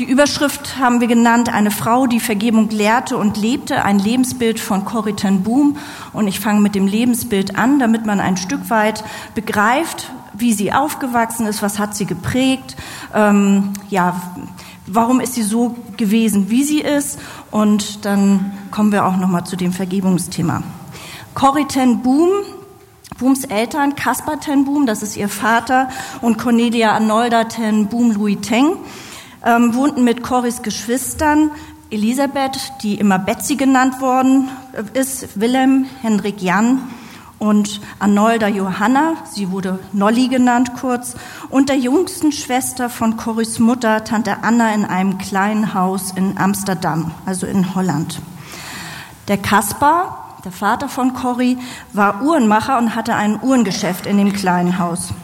Die Überschrift haben wir genannt, eine Frau, die Vergebung lehrte und lebte, ein Lebensbild von Corrie ten Boom. Und ich fange mit dem Lebensbild an, damit man ein Stück weit begreift, wie sie aufgewachsen ist, was hat sie geprägt, ähm, ja, warum ist sie so gewesen, wie sie ist. Und dann kommen wir auch noch mal zu dem Vergebungsthema. Corrie ten Boom Booms Eltern, Caspar ten Boom, das ist ihr Vater, und Cornelia Arnolda ten Boom Louis Teng, ähm, wohnten mit Corries Geschwistern Elisabeth, die immer Betsy genannt worden ist, Willem, Hendrik Jan und Arnolda Johanna, sie wurde Nolly genannt kurz, und der jüngsten Schwester von Corries Mutter, Tante Anna, in einem kleinen Haus in Amsterdam, also in Holland. Der Kaspar, der Vater von Corrie, war Uhrenmacher und hatte ein Uhrengeschäft in dem kleinen Haus.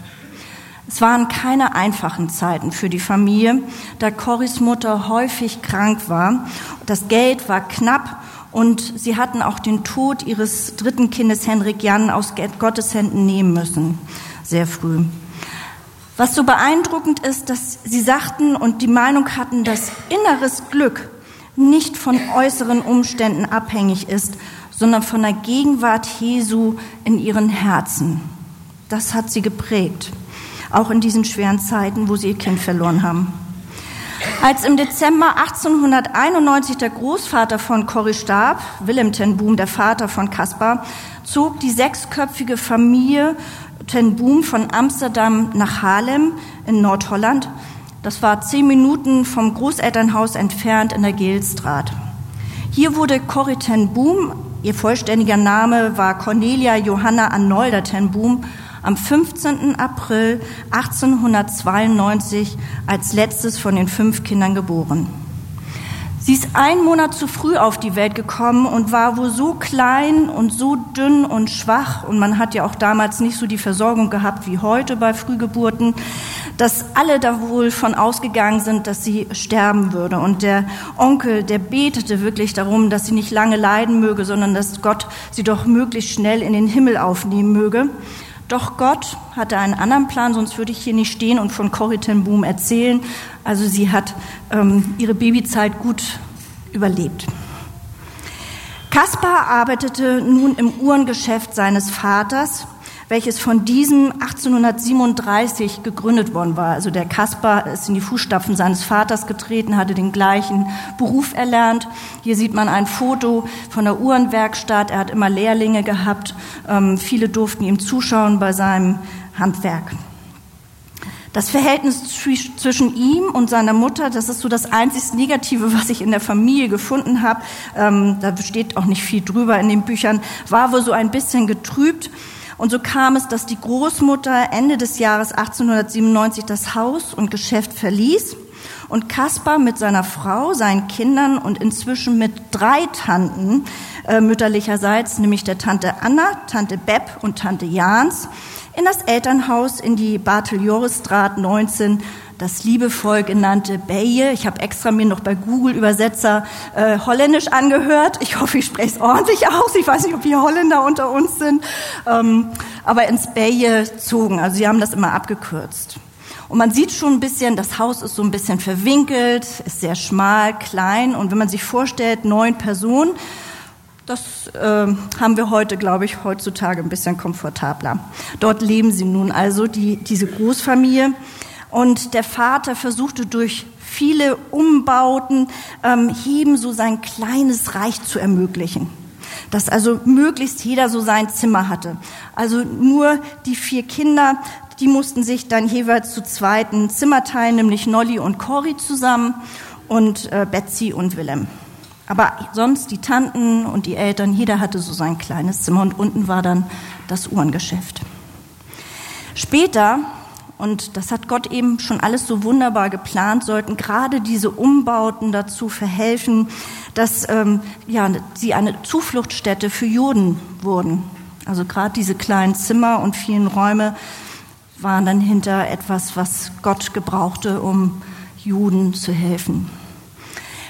Es waren keine einfachen Zeiten für die Familie, da Corries Mutter häufig krank war. Das Geld war knapp und sie hatten auch den Tod ihres dritten Kindes Henrik Jan aus Gottes Händen nehmen müssen, sehr früh. Was so beeindruckend ist, dass sie sagten und die Meinung hatten, dass inneres Glück nicht von äußeren Umständen abhängig ist, sondern von der Gegenwart Jesu in ihren Herzen. Das hat sie geprägt auch in diesen schweren Zeiten, wo sie ihr Kind verloren haben. Als im Dezember 1891 der Großvater von Corrie starb, Willem ten Boom, der Vater von Caspar, zog die sechsköpfige Familie ten Boom von Amsterdam nach Haarlem in Nordholland. Das war zehn Minuten vom Großelternhaus entfernt in der Geelstraat. Hier wurde Corrie ten Boom, ihr vollständiger Name war Cornelia Johanna Arnolda ten Boom, am 15. April 1892 als letztes von den fünf Kindern geboren. Sie ist einen Monat zu früh auf die Welt gekommen und war wohl so klein und so dünn und schwach, und man hat ja auch damals nicht so die Versorgung gehabt wie heute bei Frühgeburten, dass alle da wohl von ausgegangen sind, dass sie sterben würde. Und der Onkel, der betete wirklich darum, dass sie nicht lange leiden möge, sondern dass Gott sie doch möglichst schnell in den Himmel aufnehmen möge. Doch Gott hatte einen anderen Plan, sonst würde ich hier nicht stehen und von Corrie Boom erzählen. Also sie hat ähm, ihre Babyzeit gut überlebt. Kaspar arbeitete nun im Uhrengeschäft seines Vaters welches von diesem 1837 gegründet worden war. Also der Kaspar ist in die Fußstapfen seines Vaters getreten, hatte den gleichen Beruf erlernt. Hier sieht man ein Foto von der Uhrenwerkstatt. Er hat immer Lehrlinge gehabt. Ähm, viele durften ihm zuschauen bei seinem Handwerk. Das Verhältnis zwischen ihm und seiner Mutter, das ist so das einzig Negative, was ich in der Familie gefunden habe. Ähm, da steht auch nicht viel drüber in den Büchern. War wohl so ein bisschen getrübt. Und so kam es, dass die Großmutter Ende des Jahres 1897 das Haus und Geschäft verließ und Kaspar mit seiner Frau, seinen Kindern und inzwischen mit drei Tanten äh, mütterlicherseits, nämlich der Tante Anna, Tante Bepp und Tante Jans, in das Elternhaus in die Barteljorisstraat 19 das liebevoll genannte Beje. Ich habe extra mir noch bei Google Übersetzer äh, Holländisch angehört. Ich hoffe, ich spreche es ordentlich aus. Ich weiß nicht, ob hier Holländer unter uns sind. Ähm, aber ins Beje zogen. Also sie haben das immer abgekürzt. Und man sieht schon ein bisschen, das Haus ist so ein bisschen verwinkelt, ist sehr schmal, klein. Und wenn man sich vorstellt, neun Personen, das äh, haben wir heute, glaube ich, heutzutage ein bisschen komfortabler. Dort leben sie nun also, die, diese Großfamilie. Und der Vater versuchte durch viele Umbauten ähm, jedem so sein kleines Reich zu ermöglichen. Dass also möglichst jeder so sein Zimmer hatte. Also nur die vier Kinder, die mussten sich dann jeweils zu zweiten Zimmer teilen, nämlich Nolly und Cory zusammen und äh, Betsy und Willem. Aber sonst die Tanten und die Eltern, jeder hatte so sein kleines Zimmer und unten war dann das Uhrengeschäft. Später und das hat Gott eben schon alles so wunderbar geplant, sollten gerade diese Umbauten dazu verhelfen, dass ähm, ja, sie eine Zufluchtsstätte für Juden wurden. Also gerade diese kleinen Zimmer und vielen Räume waren dann hinter etwas, was Gott gebrauchte, um Juden zu helfen.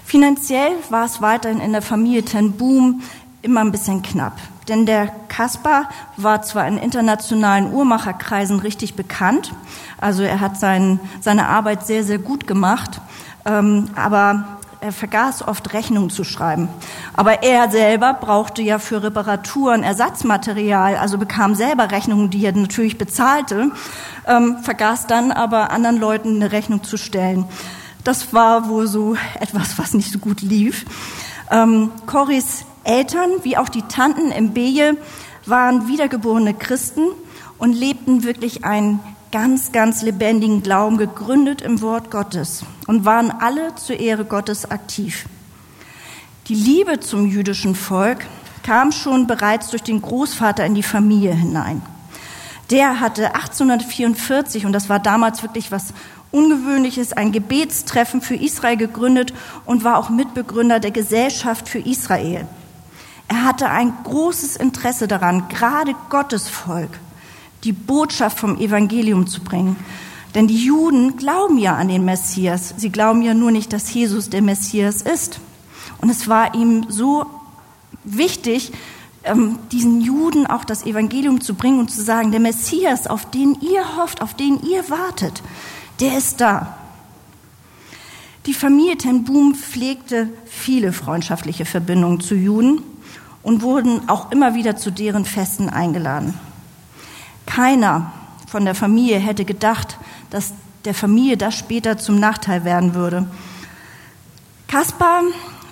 Finanziell war es weiterhin in der Familie Ten Boom immer ein bisschen knapp. Denn der Kaspar war zwar in internationalen Uhrmacherkreisen richtig bekannt, also er hat sein, seine Arbeit sehr, sehr gut gemacht, ähm, aber er vergaß oft Rechnungen zu schreiben. Aber er selber brauchte ja für Reparaturen Ersatzmaterial, also bekam selber Rechnungen, die er natürlich bezahlte, ähm, vergaß dann aber anderen Leuten eine Rechnung zu stellen. Das war wohl so etwas, was nicht so gut lief. Ähm, Corys Eltern wie auch die Tanten im Beje waren wiedergeborene Christen und lebten wirklich einen ganz, ganz lebendigen Glauben, gegründet im Wort Gottes und waren alle zur Ehre Gottes aktiv. Die Liebe zum jüdischen Volk kam schon bereits durch den Großvater in die Familie hinein. Der hatte 1844, und das war damals wirklich was Ungewöhnliches, ein Gebetstreffen für Israel gegründet und war auch Mitbegründer der Gesellschaft für Israel. Er hatte ein großes Interesse daran, gerade Gottes Volk die Botschaft vom Evangelium zu bringen. Denn die Juden glauben ja an den Messias. Sie glauben ja nur nicht, dass Jesus der Messias ist. Und es war ihm so wichtig, ähm, diesen Juden auch das Evangelium zu bringen und zu sagen, der Messias, auf den ihr hofft, auf den ihr wartet, der ist da. Die Familie Ten Boom pflegte viele freundschaftliche Verbindungen zu Juden und wurden auch immer wieder zu deren Festen eingeladen. Keiner von der Familie hätte gedacht, dass der Familie das später zum Nachteil werden würde. Kaspar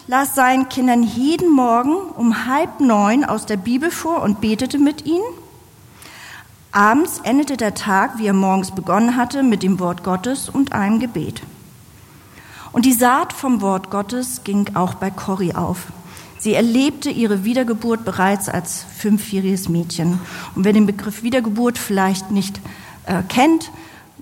las seinen Kindern jeden Morgen um halb neun aus der Bibel vor und betete mit ihnen. Abends endete der Tag, wie er morgens begonnen hatte, mit dem Wort Gottes und einem Gebet. Und die Saat vom Wort Gottes ging auch bei Corrie auf. Sie erlebte ihre Wiedergeburt bereits als fünfjähriges Mädchen. Und wer den Begriff Wiedergeburt vielleicht nicht äh, kennt,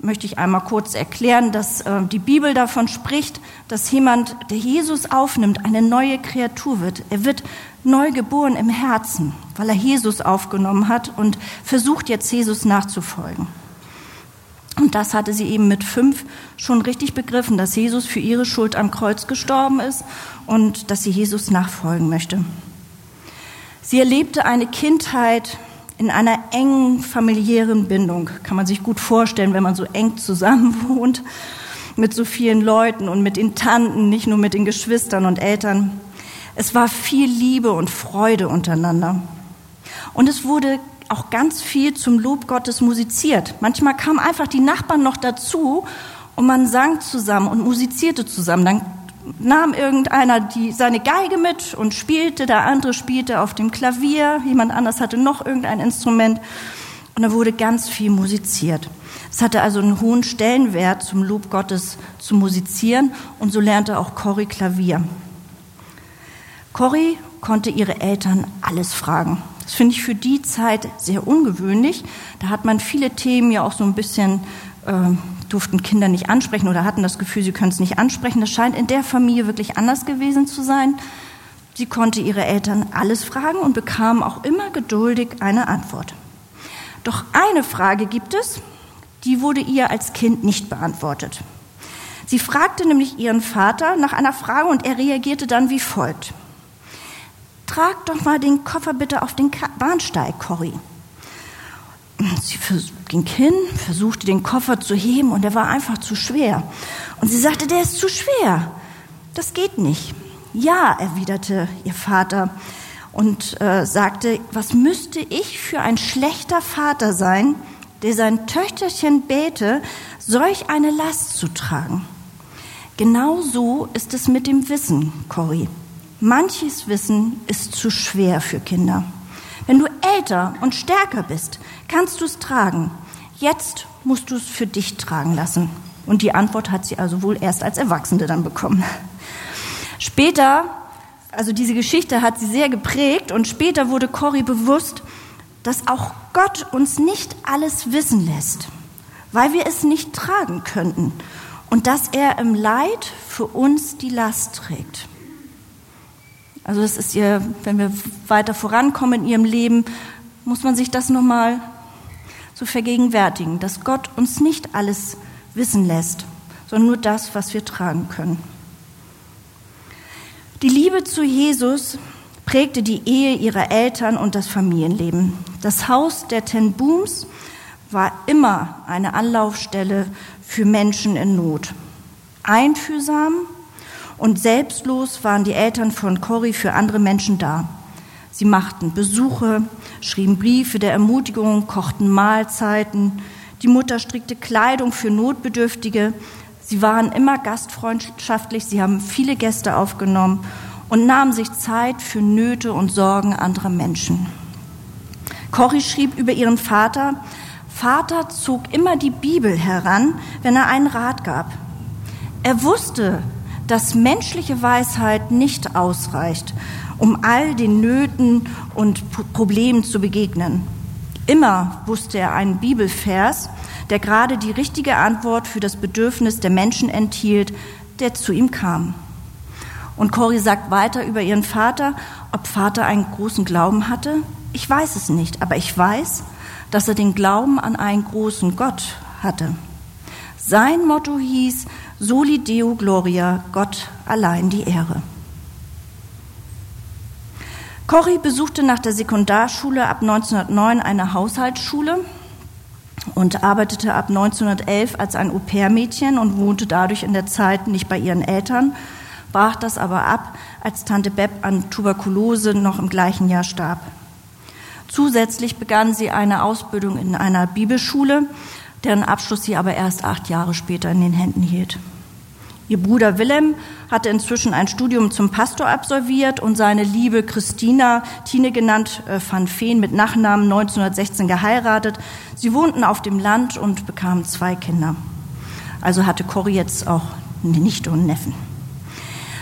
möchte ich einmal kurz erklären, dass äh, die Bibel davon spricht, dass jemand, der Jesus aufnimmt, eine neue Kreatur wird. Er wird neu geboren im Herzen, weil er Jesus aufgenommen hat und versucht jetzt Jesus nachzufolgen. Und das hatte sie eben mit fünf schon richtig begriffen, dass Jesus für ihre Schuld am Kreuz gestorben ist und dass sie Jesus nachfolgen möchte. Sie erlebte eine Kindheit in einer engen familiären Bindung. Kann man sich gut vorstellen, wenn man so eng zusammen wohnt mit so vielen Leuten und mit den Tanten, nicht nur mit den Geschwistern und Eltern. Es war viel Liebe und Freude untereinander. Und es wurde auch ganz viel zum Lob Gottes musiziert. Manchmal kamen einfach die Nachbarn noch dazu und man sang zusammen und musizierte zusammen. Dann nahm irgendeiner die, seine Geige mit und spielte, der andere spielte auf dem Klavier, jemand anders hatte noch irgendein Instrument und da wurde ganz viel musiziert. Es hatte also einen hohen Stellenwert, zum Lob Gottes zu musizieren und so lernte auch Cory Klavier. Cory konnte ihre Eltern alles fragen. Das finde ich für die Zeit sehr ungewöhnlich. Da hat man viele Themen ja auch so ein bisschen, äh, durften Kinder nicht ansprechen oder hatten das Gefühl, sie können es nicht ansprechen. Das scheint in der Familie wirklich anders gewesen zu sein. Sie konnte ihre Eltern alles fragen und bekam auch immer geduldig eine Antwort. Doch eine Frage gibt es, die wurde ihr als Kind nicht beantwortet. Sie fragte nämlich ihren Vater nach einer Frage und er reagierte dann wie folgt trag doch mal den Koffer bitte auf den Bahnsteig, Corrie. Sie ging hin, versuchte den Koffer zu heben und er war einfach zu schwer. Und sie sagte, der ist zu schwer. Das geht nicht. Ja, erwiderte ihr Vater und äh, sagte, was müsste ich für ein schlechter Vater sein, der sein Töchterchen bäte, solch eine Last zu tragen. Genau so ist es mit dem Wissen, Corrie. Manches Wissen ist zu schwer für Kinder. Wenn du älter und stärker bist, kannst du es tragen. Jetzt musst du es für dich tragen lassen. Und die Antwort hat sie also wohl erst als Erwachsene dann bekommen. Später, also diese Geschichte hat sie sehr geprägt und später wurde Cory bewusst, dass auch Gott uns nicht alles wissen lässt, weil wir es nicht tragen könnten und dass er im Leid für uns die Last trägt. Also das ist ihr, wenn wir weiter vorankommen in ihrem Leben, muss man sich das nochmal so vergegenwärtigen, dass Gott uns nicht alles wissen lässt, sondern nur das, was wir tragen können. Die Liebe zu Jesus prägte die Ehe ihrer Eltern und das Familienleben. Das Haus der Ten Booms war immer eine Anlaufstelle für Menschen in Not. Einfühlsam und selbstlos waren die Eltern von Cory für andere Menschen da. Sie machten Besuche, schrieben Briefe der Ermutigung, kochten Mahlzeiten. Die Mutter strickte Kleidung für Notbedürftige. Sie waren immer gastfreundschaftlich, sie haben viele Gäste aufgenommen und nahmen sich Zeit für Nöte und Sorgen anderer Menschen. Cory schrieb über ihren Vater, Vater zog immer die Bibel heran, wenn er einen Rat gab. Er wusste, dass menschliche Weisheit nicht ausreicht, um all den Nöten und Problemen zu begegnen. Immer wusste er einen Bibelvers, der gerade die richtige Antwort für das Bedürfnis der Menschen enthielt, der zu ihm kam. Und Cori sagt weiter über ihren Vater, ob Vater einen großen Glauben hatte. Ich weiß es nicht, aber ich weiß, dass er den Glauben an einen großen Gott hatte. Sein Motto hieß, Soli Deo Gloria, Gott allein die Ehre. Corrie besuchte nach der Sekundarschule ab 1909 eine Haushaltsschule und arbeitete ab 1911 als ein Au-pair-Mädchen und wohnte dadurch in der Zeit nicht bei ihren Eltern, brach das aber ab, als Tante Beb an Tuberkulose noch im gleichen Jahr starb. Zusätzlich begann sie eine Ausbildung in einer Bibelschule, deren Abschluss sie aber erst acht Jahre später in den Händen hielt. Ihr Bruder Willem hatte inzwischen ein Studium zum Pastor absolviert und seine Liebe Christina, Tine genannt, äh, van Feen mit Nachnamen 1916 geheiratet. Sie wohnten auf dem Land und bekamen zwei Kinder. Also hatte Corrie jetzt auch eine Nichte und Neffen.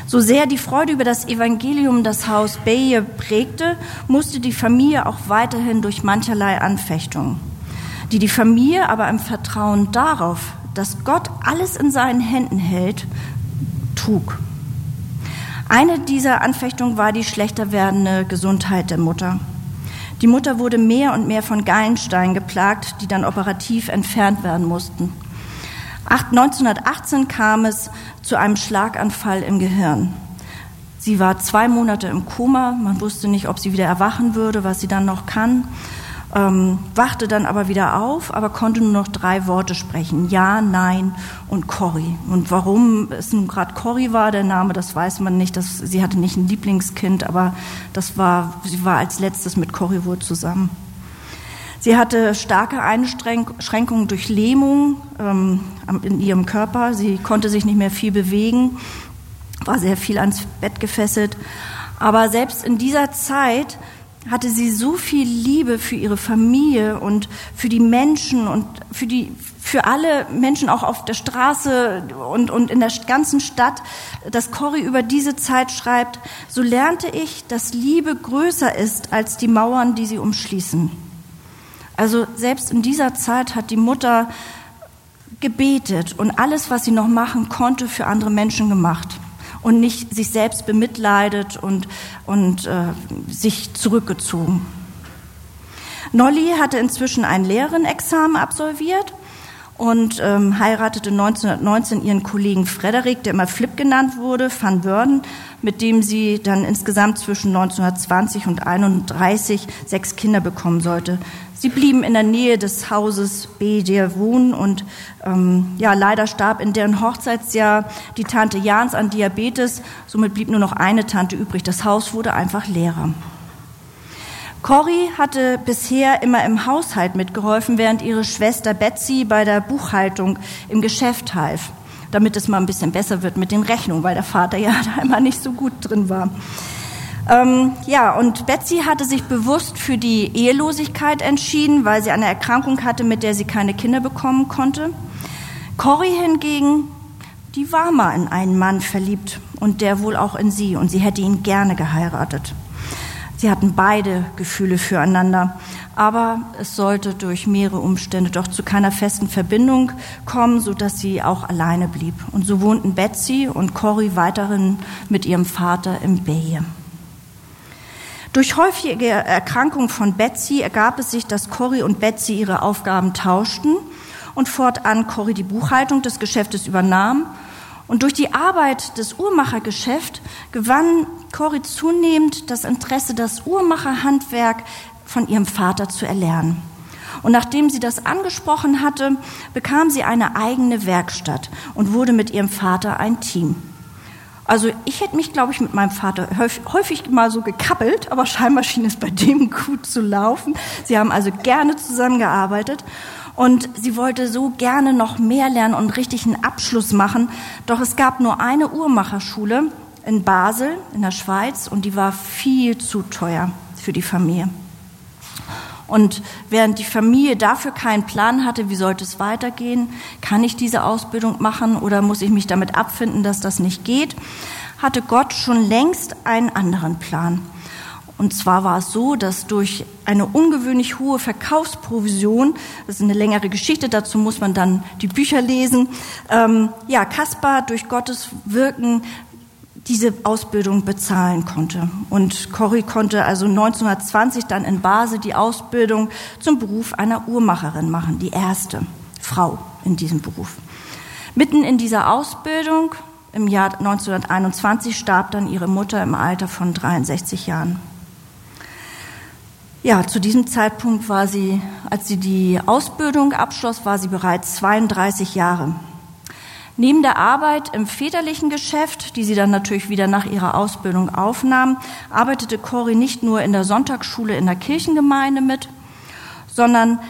So sehr die Freude über das Evangelium das Haus Beye prägte, musste die Familie auch weiterhin durch mancherlei Anfechtungen, die die Familie aber im Vertrauen darauf dass Gott alles in seinen Händen hält, trug. Eine dieser Anfechtungen war die schlechter werdende Gesundheit der Mutter. Die Mutter wurde mehr und mehr von Gallenstein geplagt, die dann operativ entfernt werden mussten. 1918 kam es zu einem Schlaganfall im Gehirn. Sie war zwei Monate im Koma, man wusste nicht, ob sie wieder erwachen würde, was sie dann noch kann ähm, wachte dann aber wieder auf, aber konnte nur noch drei Worte sprechen. Ja, nein und Corrie. Und warum es nun gerade Corrie war, der Name, das weiß man nicht. Das, sie hatte nicht ein Lieblingskind, aber das war, sie war als letztes mit Corrie wohl zusammen. Sie hatte starke Einschränkungen durch Lähmung ähm, in ihrem Körper. Sie konnte sich nicht mehr viel bewegen, war sehr viel ans Bett gefesselt. Aber selbst in dieser Zeit hatte sie so viel Liebe für ihre Familie und für die Menschen und für die für alle Menschen auch auf der Straße und, und in der ganzen Stadt, dass Corrie über diese Zeit schreibt, so lernte ich, dass Liebe größer ist als die Mauern, die sie umschließen. Also selbst in dieser Zeit hat die Mutter gebetet und alles, was sie noch machen konnte, für andere Menschen gemacht und nicht sich selbst bemitleidet und, und äh, sich zurückgezogen. Nolly hatte inzwischen ein Lehrerenexamen absolviert und ähm, heiratete 1919 ihren Kollegen Frederik, der immer Flip genannt wurde, van Wörden, mit dem sie dann insgesamt zwischen 1920 und 31 sechs Kinder bekommen sollte. Sie blieben in der Nähe des Hauses Beder wohnen und ähm, ja, leider starb in deren Hochzeitsjahr die Tante Jans an Diabetes. Somit blieb nur noch eine Tante übrig. Das Haus wurde einfach leerer. Corrie hatte bisher immer im Haushalt mitgeholfen, während ihre Schwester Betsy bei der Buchhaltung im Geschäft half, damit es mal ein bisschen besser wird mit den Rechnungen, weil der Vater ja da immer nicht so gut drin war. Ähm, ja, und Betsy hatte sich bewusst für die Ehelosigkeit entschieden, weil sie eine Erkrankung hatte, mit der sie keine Kinder bekommen konnte. Corrie hingegen, die war mal in einen Mann verliebt und der wohl auch in sie und sie hätte ihn gerne geheiratet. Sie hatten beide Gefühle füreinander, aber es sollte durch mehrere Umstände doch zu keiner festen Verbindung kommen, so dass sie auch alleine blieb. Und so wohnten Betsy und Corrie weiterhin mit ihrem Vater im Bay. Durch häufige Erkrankung von Betsy ergab es sich, dass Cory und Betsy ihre Aufgaben tauschten und fortan Cory die Buchhaltung des Geschäftes übernahm. Und durch die Arbeit des Uhrmachergeschäfts gewann Cory zunehmend das Interesse, das Uhrmacherhandwerk von ihrem Vater zu erlernen. Und nachdem sie das angesprochen hatte, bekam sie eine eigene Werkstatt und wurde mit ihrem Vater ein Team. Also ich hätte mich, glaube ich, mit meinem Vater häufig mal so gekappelt, aber scheinbar schien es bei dem gut zu laufen. Sie haben also gerne zusammengearbeitet und sie wollte so gerne noch mehr lernen und richtig einen Abschluss machen. Doch es gab nur eine Uhrmacherschule in Basel in der Schweiz und die war viel zu teuer für die Familie. Und während die Familie dafür keinen Plan hatte, wie sollte es weitergehen, kann ich diese Ausbildung machen oder muss ich mich damit abfinden, dass das nicht geht, hatte Gott schon längst einen anderen Plan. Und zwar war es so, dass durch eine ungewöhnlich hohe Verkaufsprovision, das ist eine längere Geschichte, dazu muss man dann die Bücher lesen, ähm, ja, Kaspar durch Gottes Wirken diese Ausbildung bezahlen konnte. Und Corrie konnte also 1920 dann in Basel die Ausbildung zum Beruf einer Uhrmacherin machen, die erste Frau in diesem Beruf. Mitten in dieser Ausbildung im Jahr 1921 starb dann ihre Mutter im Alter von 63 Jahren. Ja, zu diesem Zeitpunkt war sie, als sie die Ausbildung abschloss, war sie bereits 32 Jahre. Neben der Arbeit im väterlichen Geschäft, die sie dann natürlich wieder nach ihrer Ausbildung aufnahm, arbeitete Cori nicht nur in der Sonntagsschule in der Kirchengemeinde mit, sondern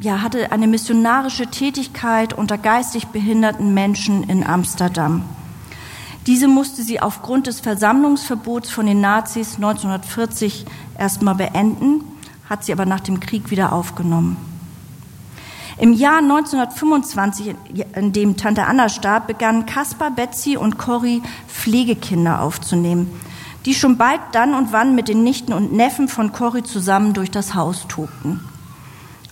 ja, hatte eine missionarische Tätigkeit unter geistig behinderten Menschen in Amsterdam. Diese musste sie aufgrund des Versammlungsverbots von den Nazis 1940 erstmal beenden, hat sie aber nach dem Krieg wieder aufgenommen. Im Jahr 1925, in dem Tante Anna starb, begannen Kaspar, Betsy und Corrie Pflegekinder aufzunehmen, die schon bald dann und wann mit den Nichten und Neffen von Corrie zusammen durch das Haus tobten.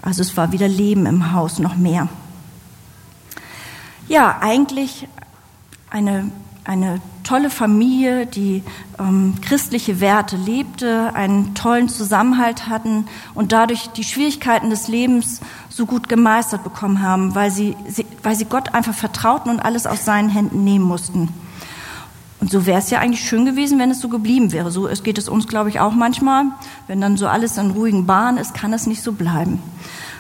Also es war wieder Leben im Haus, noch mehr. Ja, eigentlich eine eine tolle Familie, die ähm, christliche Werte lebte, einen tollen Zusammenhalt hatten und dadurch die Schwierigkeiten des Lebens so gut gemeistert bekommen haben, weil sie, sie weil sie Gott einfach vertrauten und alles aus seinen Händen nehmen mussten. Und so wäre es ja eigentlich schön gewesen, wenn es so geblieben wäre. So geht es uns, glaube ich, auch manchmal. Wenn dann so alles in ruhigen Bahnen ist, kann es nicht so bleiben.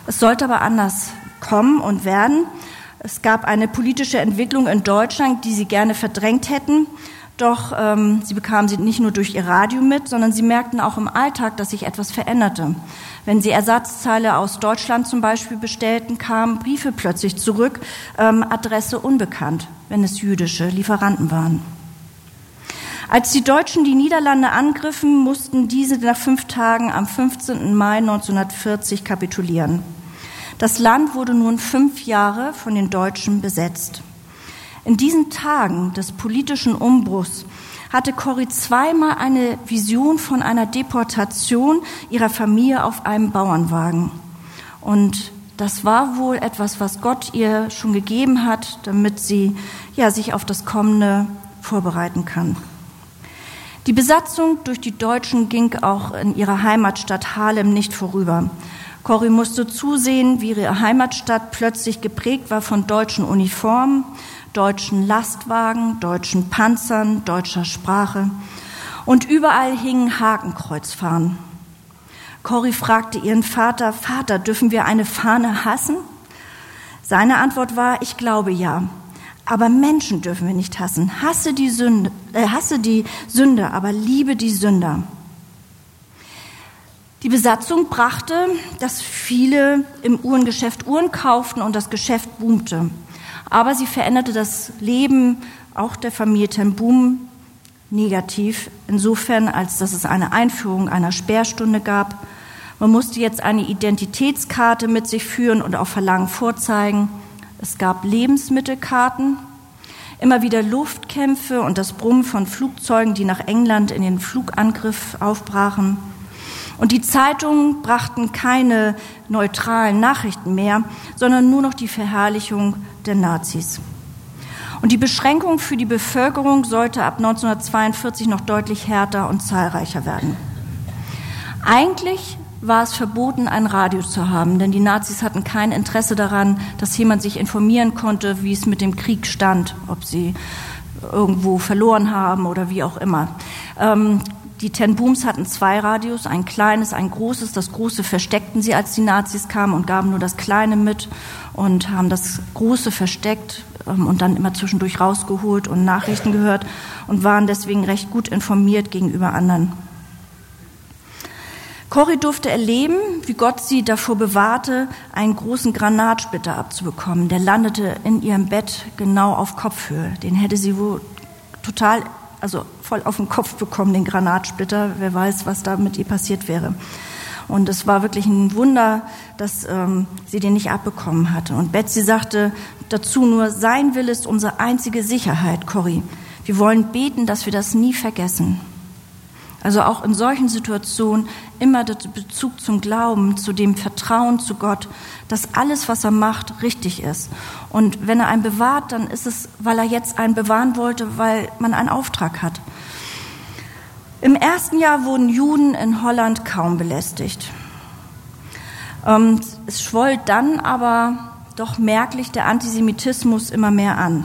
Es sollte aber anders kommen und werden. Es gab eine politische Entwicklung in Deutschland, die sie gerne verdrängt hätten. Doch ähm, sie bekamen sie nicht nur durch ihr Radio mit, sondern sie merkten auch im Alltag, dass sich etwas veränderte. Wenn sie Ersatzteile aus Deutschland zum Beispiel bestellten, kamen Briefe plötzlich zurück, ähm, Adresse unbekannt, wenn es jüdische Lieferanten waren. Als die Deutschen die Niederlande angriffen, mussten diese nach fünf Tagen am 15. Mai 1940 kapitulieren. Das Land wurde nun fünf Jahre von den Deutschen besetzt. In diesen Tagen des politischen Umbruchs hatte Corrie zweimal eine Vision von einer Deportation ihrer Familie auf einem Bauernwagen. Und das war wohl etwas, was Gott ihr schon gegeben hat, damit sie ja, sich auf das Kommende vorbereiten kann. Die Besatzung durch die Deutschen ging auch in ihrer Heimatstadt Harlem nicht vorüber. Corrie musste zusehen, wie ihre Heimatstadt plötzlich geprägt war von deutschen Uniformen, deutschen Lastwagen, deutschen Panzern, deutscher Sprache. Und überall hingen Hakenkreuzfahnen. Corrie fragte ihren Vater, Vater, dürfen wir eine Fahne hassen? Seine Antwort war, ich glaube ja. Aber Menschen dürfen wir nicht hassen. Hasse die Sünde, äh, hasse die Sünde, aber liebe die Sünder. Die Besatzung brachte, dass viele im Uhrengeschäft Uhren kauften und das Geschäft boomte. Aber sie veränderte das Leben auch der Familie Ten Boom negativ, insofern, als dass es eine Einführung einer Sperrstunde gab. Man musste jetzt eine Identitätskarte mit sich führen und auf Verlangen vorzeigen. Es gab Lebensmittelkarten, immer wieder Luftkämpfe und das Brummen von Flugzeugen, die nach England in den Flugangriff aufbrachen. Und die Zeitungen brachten keine neutralen Nachrichten mehr, sondern nur noch die Verherrlichung der Nazis. Und die Beschränkung für die Bevölkerung sollte ab 1942 noch deutlich härter und zahlreicher werden. Eigentlich war es verboten, ein Radio zu haben, denn die Nazis hatten kein Interesse daran, dass jemand sich informieren konnte, wie es mit dem Krieg stand, ob sie irgendwo verloren haben oder wie auch immer. Ähm, die Ten Booms hatten zwei Radios, ein kleines, ein großes. Das große versteckten sie, als die Nazis kamen und gaben nur das kleine mit und haben das große versteckt ähm, und dann immer zwischendurch rausgeholt und Nachrichten gehört und waren deswegen recht gut informiert gegenüber anderen. Cory durfte erleben, wie Gott sie davor bewahrte, einen großen Granatsplitter abzubekommen. Der landete in ihrem Bett genau auf Kopfhöhe. Den hätte sie wohl total, also voll auf den Kopf bekommen, den Granatsplitter. Wer weiß, was da mit ihr passiert wäre. Und es war wirklich ein Wunder, dass ähm, sie den nicht abbekommen hatte. Und Betsy sagte dazu nur, sein Wille ist unsere einzige Sicherheit, Cory. Wir wollen beten, dass wir das nie vergessen. Also auch in solchen Situationen immer der Bezug zum Glauben, zu dem Vertrauen zu Gott, dass alles, was er macht, richtig ist. Und wenn er einen bewahrt, dann ist es, weil er jetzt einen bewahren wollte, weil man einen Auftrag hat. Im ersten Jahr wurden Juden in Holland kaum belästigt. Ähm, es schwoll dann aber doch merklich der Antisemitismus immer mehr an.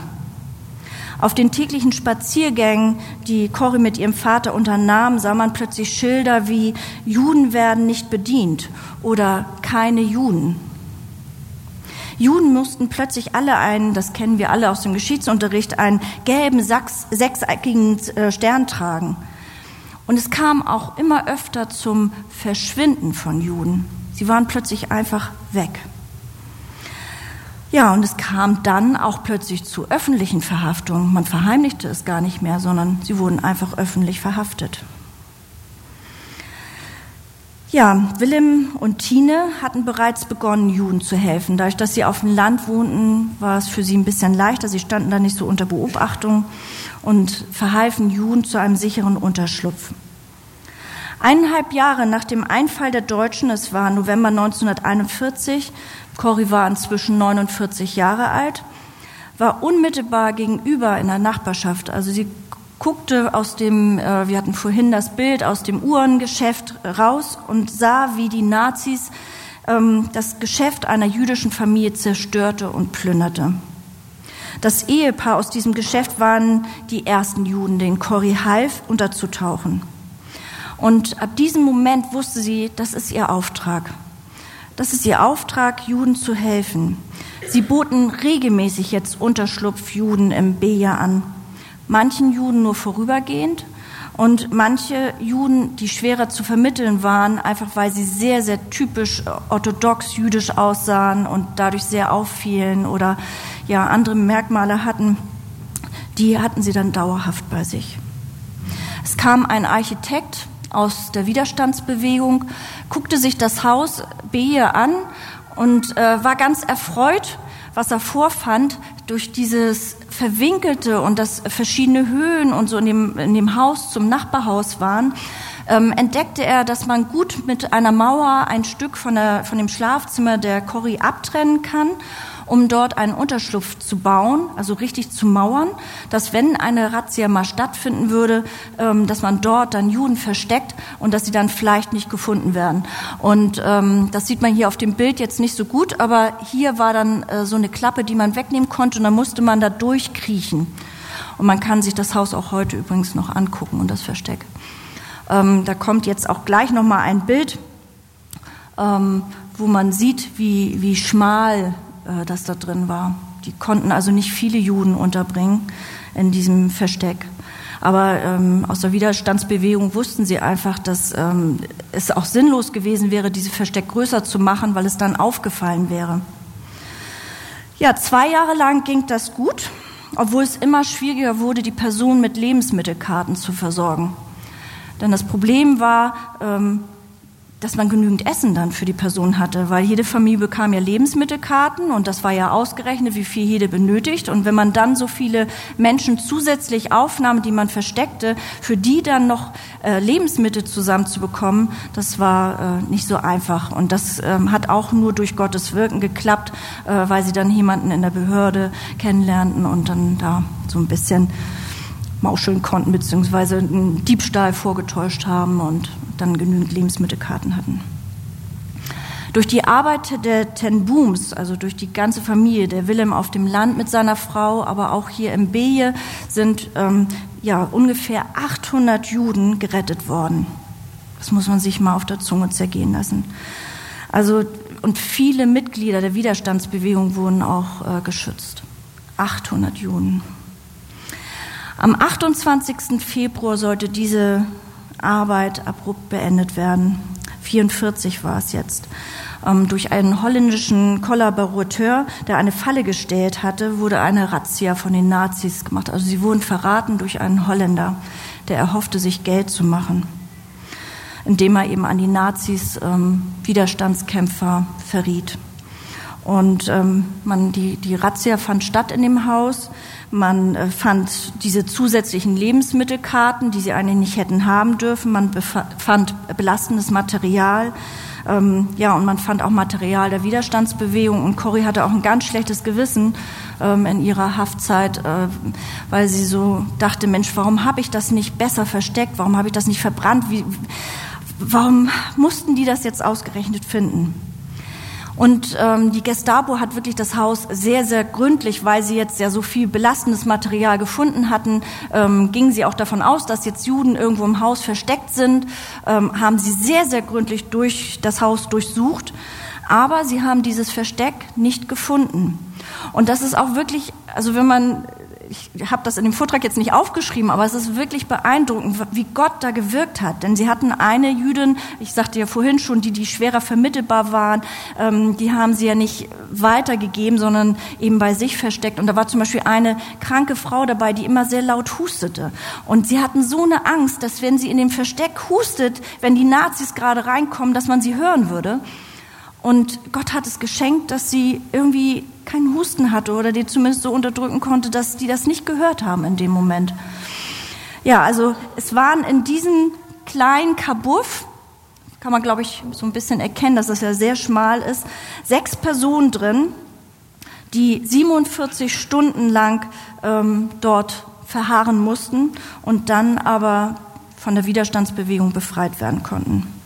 Auf den täglichen Spaziergängen, die Cory mit ihrem Vater unternahm, sah man plötzlich Schilder wie Juden werden nicht bedient oder keine Juden. Juden mussten plötzlich alle einen, das kennen wir alle aus dem Geschichtsunterricht, einen gelben Sachs, sechseckigen äh, Stern tragen. Und es kam auch immer öfter zum Verschwinden von Juden. Sie waren plötzlich einfach weg. Ja, und es kam dann auch plötzlich zu öffentlichen Verhaftungen. Man verheimlichte es gar nicht mehr, sondern sie wurden einfach öffentlich verhaftet. Ja, Willem und Tine hatten bereits begonnen, Juden zu helfen. Dadurch, dass sie auf dem Land wohnten, war es für sie ein bisschen leichter. Sie standen da nicht so unter Beobachtung und verhalfen Juden zu einem sicheren Unterschlupf. Eineinhalb Jahre nach dem Einfall der Deutschen, es war November 1941, Cory war inzwischen 49 Jahre alt, war unmittelbar gegenüber in der Nachbarschaft. Also sie guckte aus dem, äh, wir hatten vorhin das Bild aus dem Uhrengeschäft raus und sah, wie die Nazis ähm, das Geschäft einer jüdischen Familie zerstörte und plünderte. Das Ehepaar aus diesem Geschäft waren die ersten Juden, denen Cory half, unterzutauchen. Und ab diesem Moment wusste sie, das ist ihr Auftrag. Das ist ihr Auftrag, Juden zu helfen. Sie boten regelmäßig jetzt Unterschlupf Juden im Beja an. Manchen Juden nur vorübergehend und manche Juden, die schwerer zu vermitteln waren, einfach weil sie sehr, sehr typisch orthodox jüdisch aussahen und dadurch sehr auffielen oder ja andere Merkmale hatten, die hatten sie dann dauerhaft bei sich. Es kam ein Architekt aus der Widerstandsbewegung, guckte sich das Haus Behe an und äh, war ganz erfreut, was er vorfand durch dieses verwinkelte und das verschiedene Höhen und so in dem, in dem Haus zum Nachbarhaus waren, ähm, entdeckte er, dass man gut mit einer Mauer ein Stück von, der, von dem Schlafzimmer der Corrie abtrennen kann um dort einen Unterschlupf zu bauen, also richtig zu mauern, dass wenn eine Razzia mal stattfinden würde, ähm, dass man dort dann Juden versteckt und dass sie dann vielleicht nicht gefunden werden. Und ähm, das sieht man hier auf dem Bild jetzt nicht so gut, aber hier war dann äh, so eine Klappe, die man wegnehmen konnte und dann musste man da durchkriechen. Und man kann sich das Haus auch heute übrigens noch angucken und das Versteck. Ähm, da kommt jetzt auch gleich noch mal ein Bild, ähm, wo man sieht, wie, wie schmal äh, das da drin war. Die konnten also nicht viele Juden unterbringen in diesem Versteck. Aber ähm, aus der Widerstandsbewegung wussten sie einfach, dass ähm, es auch sinnlos gewesen wäre, diese Versteck größer zu machen, weil es dann aufgefallen wäre. Ja, zwei Jahre lang ging das gut, obwohl es immer schwieriger wurde, die Person mit Lebensmittelkarten zu versorgen. Denn das Problem war, ähm, dass man genügend Essen dann für die Person hatte, weil jede Familie bekam ja Lebensmittelkarten und das war ja ausgerechnet, wie viel jede benötigt. Und wenn man dann so viele Menschen zusätzlich aufnahm, die man versteckte, für die dann noch äh, Lebensmittel zusammenzubekommen, das war äh, nicht so einfach. Und das ähm, hat auch nur durch Gottes Wirken geklappt, äh, weil sie dann jemanden in der Behörde kennenlernten und dann da so ein bisschen mauscheln konnten, beziehungsweise einen Diebstahl vorgetäuscht haben und dann genügend Lebensmittelkarten hatten. Durch die Arbeit der Ten Booms, also durch die ganze Familie, der Willem auf dem Land mit seiner Frau, aber auch hier im Beje, sind ähm, ja ungefähr 800 Juden gerettet worden. Das muss man sich mal auf der Zunge zergehen lassen. Also und viele Mitglieder der Widerstandsbewegung wurden auch äh, geschützt. 800 Juden. Am 28. Februar sollte diese Arbeit abrupt beendet werden. 44 war es jetzt. Ähm, durch einen holländischen Kollaborateur, der eine Falle gestellt hatte, wurde eine Razzia von den Nazis gemacht. Also sie wurden verraten durch einen Holländer, der erhoffte, sich Geld zu machen, indem er eben an die Nazis ähm, Widerstandskämpfer verriet. Und ähm, man, die, die Razzia fand statt in dem Haus. Man äh, fand diese zusätzlichen Lebensmittelkarten, die sie eigentlich nicht hätten haben dürfen. Man fand belastendes Material. Ähm, ja, und man fand auch Material der Widerstandsbewegung. Und Corrie hatte auch ein ganz schlechtes Gewissen ähm, in ihrer Haftzeit, äh, weil sie so dachte, Mensch, warum habe ich das nicht besser versteckt? Warum habe ich das nicht verbrannt? Wie, warum mussten die das jetzt ausgerechnet finden? Und ähm, die Gestapo hat wirklich das Haus sehr, sehr gründlich, weil sie jetzt ja so viel belastendes Material gefunden hatten, ähm, gingen sie auch davon aus, dass jetzt Juden irgendwo im Haus versteckt sind, ähm, haben sie sehr, sehr gründlich durch das Haus durchsucht. Aber sie haben dieses Versteck nicht gefunden. Und das ist auch wirklich, also wenn man ich habe das in dem Vortrag jetzt nicht aufgeschrieben, aber es ist wirklich beeindruckend, wie Gott da gewirkt hat. Denn sie hatten eine Jüdin, ich sagte ja vorhin schon, die, die schwerer vermittelbar waren, ähm, die haben sie ja nicht weitergegeben, sondern eben bei sich versteckt. Und da war zum Beispiel eine kranke Frau dabei, die immer sehr laut hustete. Und sie hatten so eine Angst, dass wenn sie in dem Versteck hustet, wenn die Nazis gerade reinkommen, dass man sie hören würde. Und Gott hat es geschenkt, dass sie irgendwie keinen Husten hatte oder die zumindest so unterdrücken konnte, dass die das nicht gehört haben in dem Moment. Ja, also es waren in diesem kleinen Kabuff, kann man glaube ich so ein bisschen erkennen, dass es ja sehr schmal ist, sechs Personen drin, die 47 Stunden lang ähm, dort verharren mussten und dann aber von der Widerstandsbewegung befreit werden konnten.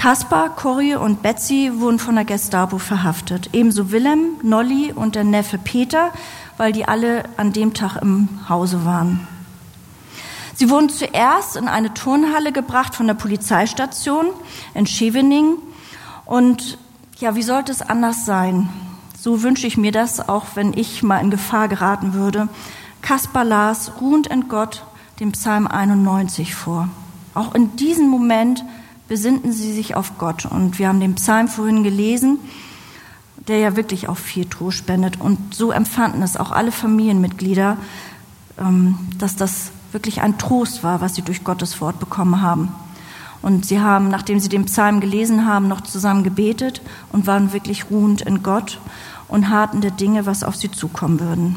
Kaspar, Corrie und Betsy wurden von der Gestapo verhaftet. Ebenso Willem, Nolly und der Neffe Peter, weil die alle an dem Tag im Hause waren. Sie wurden zuerst in eine Turnhalle gebracht von der Polizeistation in Scheveningen. Und ja, wie sollte es anders sein? So wünsche ich mir das, auch wenn ich mal in Gefahr geraten würde. Kaspar las ruhend in Gott den Psalm 91 vor. Auch in diesem Moment besinnten sie sich auf Gott. Und wir haben den Psalm vorhin gelesen, der ja wirklich auch viel Trost spendet. Und so empfanden es auch alle Familienmitglieder, ähm, dass das wirklich ein Trost war, was sie durch Gottes Wort bekommen haben. Und sie haben, nachdem sie den Psalm gelesen haben, noch zusammen gebetet und waren wirklich ruhend in Gott und harten der Dinge, was auf sie zukommen würden.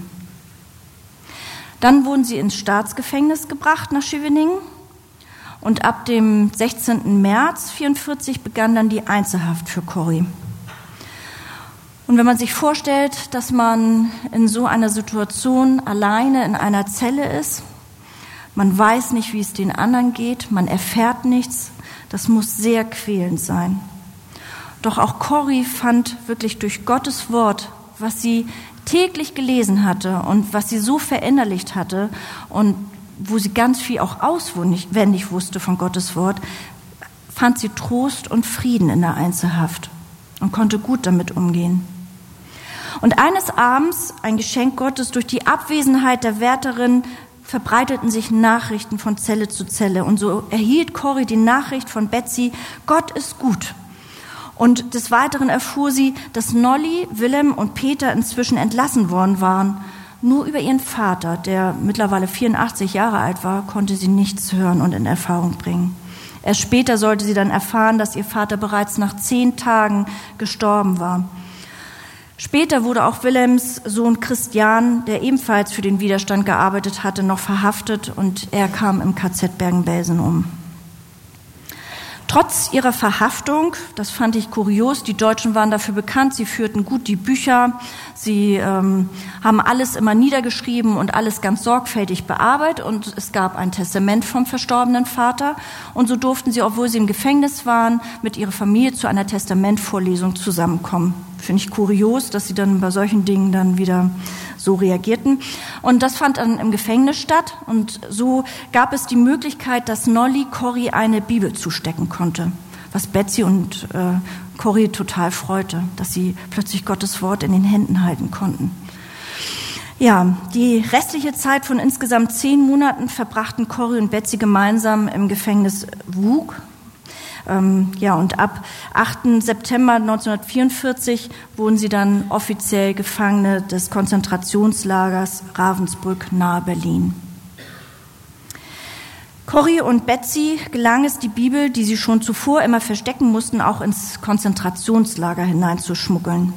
Dann wurden sie ins Staatsgefängnis gebracht nach Scheveningen und ab dem 16. März 44 begann dann die Einzelhaft für Corrie. Und wenn man sich vorstellt, dass man in so einer Situation alleine in einer Zelle ist, man weiß nicht, wie es den anderen geht, man erfährt nichts, das muss sehr quälend sein. Doch auch Corrie fand wirklich durch Gottes Wort, was sie täglich gelesen hatte und was sie so verinnerlicht hatte und wo sie ganz viel auch auswendig wusste von Gottes Wort, fand sie Trost und Frieden in der Einzelhaft und konnte gut damit umgehen. Und eines Abends, ein Geschenk Gottes, durch die Abwesenheit der Wärterin verbreiteten sich Nachrichten von Zelle zu Zelle. Und so erhielt Cory die Nachricht von Betsy, Gott ist gut. Und des Weiteren erfuhr sie, dass Nolly, Willem und Peter inzwischen entlassen worden waren nur über ihren Vater, der mittlerweile 84 Jahre alt war, konnte sie nichts hören und in Erfahrung bringen. Erst später sollte sie dann erfahren, dass ihr Vater bereits nach zehn Tagen gestorben war. Später wurde auch Willems Sohn Christian, der ebenfalls für den Widerstand gearbeitet hatte, noch verhaftet und er kam im KZ Bergen-Belsen um. Trotz ihrer Verhaftung, das fand ich kurios, die Deutschen waren dafür bekannt, sie führten gut die Bücher, sie ähm, haben alles immer niedergeschrieben und alles ganz sorgfältig bearbeitet und es gab ein Testament vom verstorbenen Vater und so durften sie, obwohl sie im Gefängnis waren, mit ihrer Familie zu einer Testamentvorlesung zusammenkommen. Finde ich kurios, dass sie dann bei solchen Dingen dann wieder so reagierten. Und das fand dann im Gefängnis statt. Und so gab es die Möglichkeit, dass Nolly Cory eine Bibel zustecken konnte. Was Betsy und äh, Cory total freute, dass sie plötzlich Gottes Wort in den Händen halten konnten. Ja, die restliche Zeit von insgesamt zehn Monaten verbrachten Cory und Betsy gemeinsam im Gefängnis Wug ja, und ab 8. September 1944 wurden sie dann offiziell Gefangene des Konzentrationslagers Ravensbrück nahe Berlin. Corrie und Betsy gelang es, die Bibel, die sie schon zuvor immer verstecken mussten, auch ins Konzentrationslager hineinzuschmuggeln.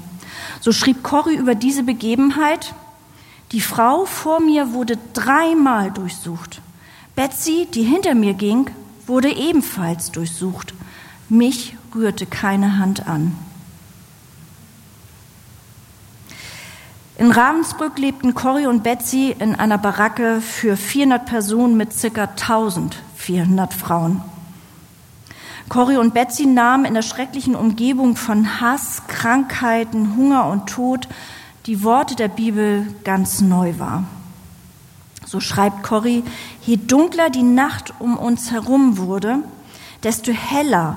So schrieb Corrie über diese Begebenheit, die Frau vor mir wurde dreimal durchsucht. Betsy, die hinter mir ging, wurde ebenfalls durchsucht. Mich rührte keine Hand an. In Ravensbrück lebten Corrie und Betsy in einer Baracke für 400 Personen mit ca. 1400 Frauen. Corrie und Betsy nahmen in der schrecklichen Umgebung von Hass, Krankheiten, Hunger und Tod die Worte der Bibel ganz neu wahr. So schreibt Corrie, je dunkler die Nacht um uns herum wurde, desto heller,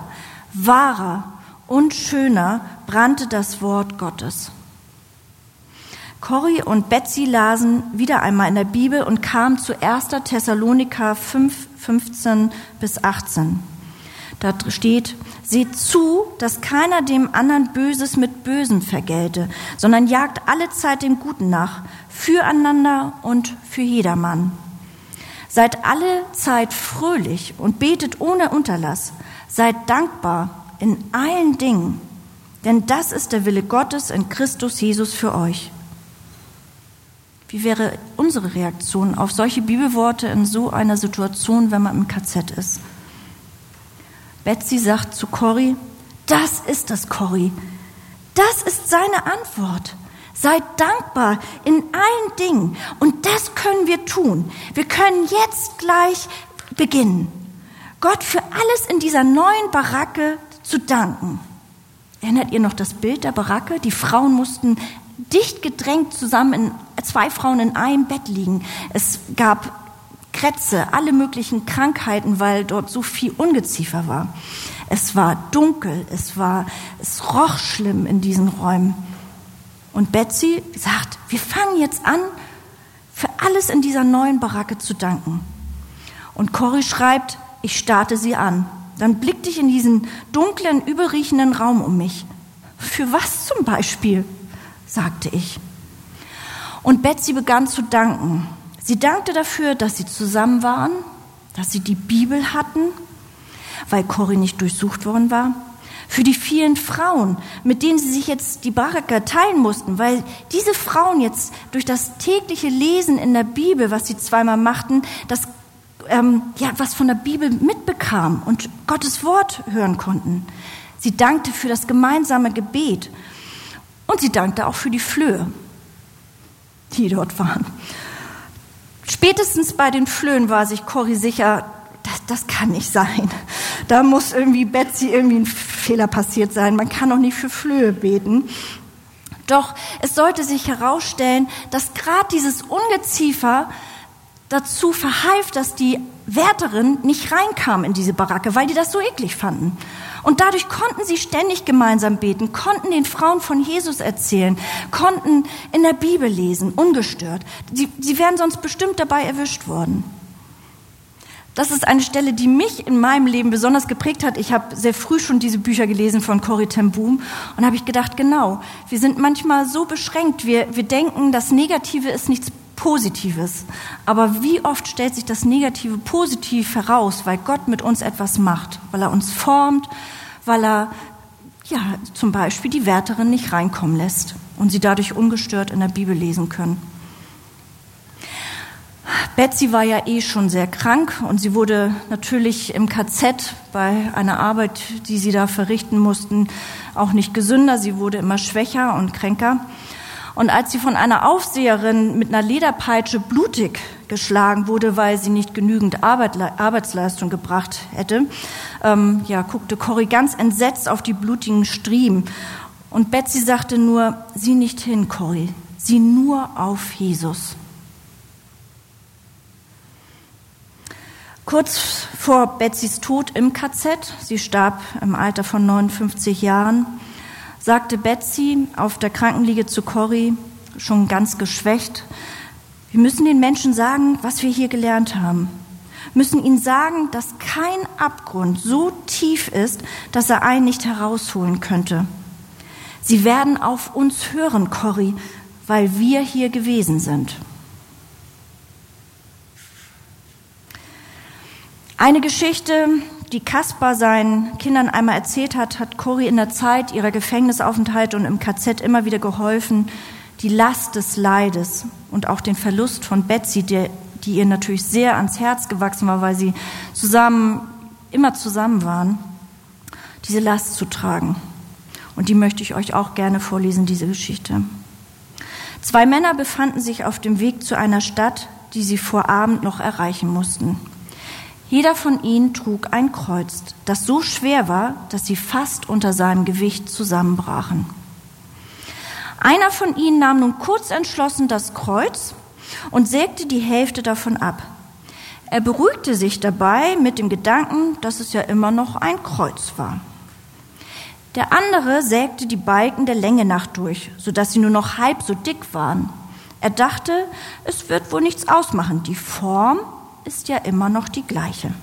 wahrer und schöner brannte das Wort Gottes. Corrie und Betsy lasen wieder einmal in der Bibel und kamen zu 1. Thessaloniker 5, 15 bis 18. Da steht, seht zu, dass keiner dem anderen Böses mit Bösen vergelte, sondern jagt alle Zeit dem Guten nach, füreinander und für jedermann. Seid alle Zeit fröhlich und betet ohne Unterlass. Seid dankbar in allen Dingen, denn das ist der Wille Gottes in Christus Jesus für euch. Wie wäre unsere Reaktion auf solche Bibelworte in so einer Situation, wenn man im KZ ist? Betsy sagt zu Cory, das ist das, Cory. Das ist seine Antwort. Seid dankbar in allen Dingen. Und das können wir tun. Wir können jetzt gleich beginnen. Gott für alles in dieser neuen Baracke zu danken. Erinnert ihr noch das Bild der Baracke? Die Frauen mussten dicht gedrängt zusammen in zwei Frauen in einem Bett liegen. Es gab Krätze, alle möglichen Krankheiten, weil dort so viel Ungeziefer war. Es war dunkel, es war, es roch schlimm in diesen Räumen. Und Betsy sagt, wir fangen jetzt an, für alles in dieser neuen Baracke zu danken. Und Cory schreibt, ich starte sie an. Dann blickte ich in diesen dunklen, überriechenden Raum um mich. Für was zum Beispiel? sagte ich. Und Betsy begann zu danken. Sie dankte dafür, dass sie zusammen waren, dass sie die Bibel hatten, weil Cory nicht durchsucht worden war, für die vielen Frauen, mit denen sie sich jetzt die Baraka teilen mussten, weil diese Frauen jetzt durch das tägliche Lesen in der Bibel, was sie zweimal machten, das ähm, ja was von der Bibel mitbekamen und Gottes Wort hören konnten. Sie dankte für das gemeinsame Gebet und sie dankte auch für die Flöhe, die dort waren. Spätestens bei den Flöhen war sich Cory sicher, das, das kann nicht sein. Da muss irgendwie Betsy irgendwie ein Fehler passiert sein. Man kann doch nicht für Flöhe beten. Doch es sollte sich herausstellen, dass gerade dieses Ungeziefer dazu verhalf, dass die Wärterin nicht reinkam in diese Baracke, weil die das so eklig fanden. Und dadurch konnten sie ständig gemeinsam beten, konnten den Frauen von Jesus erzählen, konnten in der Bibel lesen, ungestört. Sie, sie wären sonst bestimmt dabei erwischt worden. Das ist eine Stelle, die mich in meinem Leben besonders geprägt hat. Ich habe sehr früh schon diese Bücher gelesen von Corrie ten Boom und habe ich gedacht, genau, wir sind manchmal so beschränkt. Wir, wir denken, das Negative ist nichts Positives. Aber wie oft stellt sich das Negative positiv heraus, weil Gott mit uns etwas macht, weil er uns formt, weil er ja, zum Beispiel die Wärterin nicht reinkommen lässt und sie dadurch ungestört in der Bibel lesen können. Betsy war ja eh schon sehr krank und sie wurde natürlich im KZ bei einer Arbeit, die sie da verrichten mussten, auch nicht gesünder. Sie wurde immer schwächer und kränker. Und als sie von einer Aufseherin mit einer Lederpeitsche blutig geschlagen wurde, weil sie nicht genügend Arbeit, Arbeitsleistung gebracht hätte, ähm, ja, guckte Cory ganz entsetzt auf die blutigen Striemen. Und Betsy sagte nur, sieh nicht hin, Cory, sieh nur auf Jesus. Kurz vor Betsys Tod im KZ, sie starb im Alter von 59 Jahren, sagte Betsy auf der Krankenliege zu Cory, schon ganz geschwächt, wir müssen den Menschen sagen, was wir hier gelernt haben. Müssen ihnen sagen, dass kein Abgrund so tief ist, dass er einen nicht herausholen könnte. Sie werden auf uns hören, Cory, weil wir hier gewesen sind. Eine Geschichte, die Kaspar seinen Kindern einmal erzählt hat, hat Cori in der Zeit ihrer Gefängnisaufenthalte und im KZ immer wieder geholfen, die Last des Leides und auch den Verlust von Betsy, die, die ihr natürlich sehr ans Herz gewachsen war, weil sie zusammen, immer zusammen waren, diese Last zu tragen. Und die möchte ich euch auch gerne vorlesen, diese Geschichte. Zwei Männer befanden sich auf dem Weg zu einer Stadt, die sie vor Abend noch erreichen mussten. Jeder von ihnen trug ein Kreuz, das so schwer war, dass sie fast unter seinem Gewicht zusammenbrachen. Einer von ihnen nahm nun kurz entschlossen das Kreuz und sägte die Hälfte davon ab. Er beruhigte sich dabei mit dem Gedanken, dass es ja immer noch ein Kreuz war. Der andere sägte die Balken der Länge nach durch, sodass sie nur noch halb so dick waren. Er dachte, es wird wohl nichts ausmachen. Die Form ist ja immer noch die gleiche.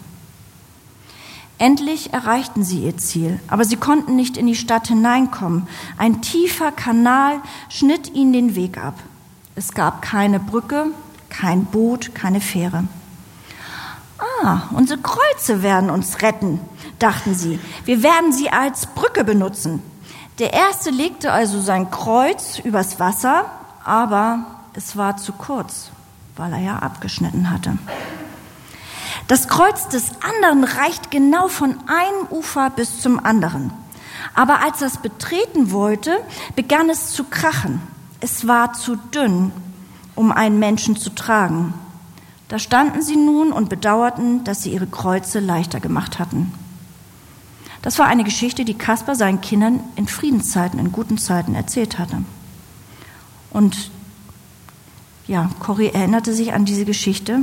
Endlich erreichten sie ihr Ziel, aber sie konnten nicht in die Stadt hineinkommen. Ein tiefer Kanal schnitt ihnen den Weg ab. Es gab keine Brücke, kein Boot, keine Fähre. Ah, unsere Kreuze werden uns retten, dachten sie. Wir werden sie als Brücke benutzen. Der erste legte also sein Kreuz übers Wasser, aber es war zu kurz, weil er ja abgeschnitten hatte. Das Kreuz des anderen reicht genau von einem Ufer bis zum anderen. Aber als es betreten wollte, begann es zu krachen. Es war zu dünn, um einen Menschen zu tragen. Da standen sie nun und bedauerten, dass sie ihre Kreuze leichter gemacht hatten. Das war eine Geschichte, die Kaspar seinen Kindern in Friedenszeiten, in guten Zeiten erzählt hatte. Und ja, Cory erinnerte sich an diese Geschichte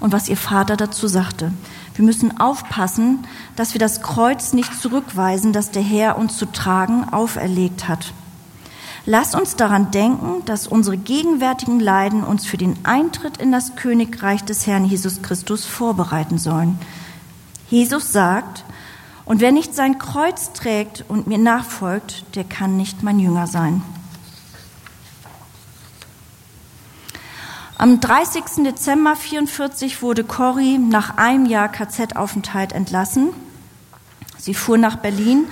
und was ihr Vater dazu sagte. Wir müssen aufpassen, dass wir das Kreuz nicht zurückweisen, das der Herr uns zu tragen auferlegt hat. Lass uns daran denken, dass unsere gegenwärtigen Leiden uns für den Eintritt in das Königreich des Herrn Jesus Christus vorbereiten sollen. Jesus sagt, und wer nicht sein Kreuz trägt und mir nachfolgt, der kann nicht mein Jünger sein. Am 30. Dezember 1944 wurde Corrie nach einem Jahr KZ-Aufenthalt entlassen. Sie fuhr nach Berlin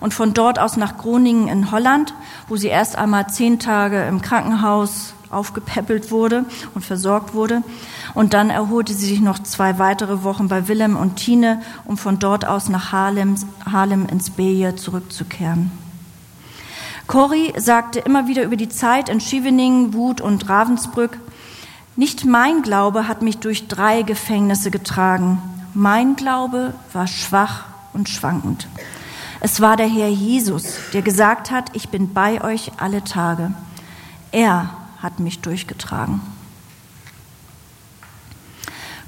und von dort aus nach Groningen in Holland, wo sie erst einmal zehn Tage im Krankenhaus aufgepäppelt wurde und versorgt wurde. Und dann erholte sie sich noch zwei weitere Wochen bei Willem und Tine, um von dort aus nach Harlem, Harlem ins Beje zurückzukehren. Corrie sagte immer wieder über die Zeit in Scheveningen, Wut und Ravensbrück, nicht mein Glaube hat mich durch drei Gefängnisse getragen. Mein Glaube war schwach und schwankend. Es war der Herr Jesus, der gesagt hat, ich bin bei euch alle Tage. Er hat mich durchgetragen.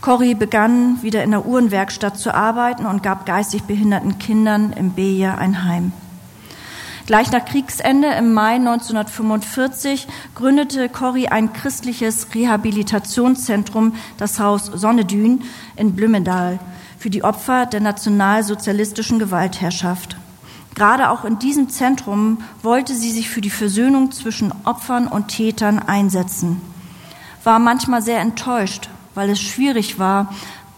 Corrie begann wieder in der Uhrenwerkstatt zu arbeiten und gab geistig behinderten Kindern im Beja ein Heim. Gleich nach Kriegsende im Mai 1945 gründete Corrie ein christliches Rehabilitationszentrum, das Haus Sonnedün in Blümendal, für die Opfer der nationalsozialistischen Gewaltherrschaft. Gerade auch in diesem Zentrum wollte sie sich für die Versöhnung zwischen Opfern und Tätern einsetzen. War manchmal sehr enttäuscht, weil es schwierig war,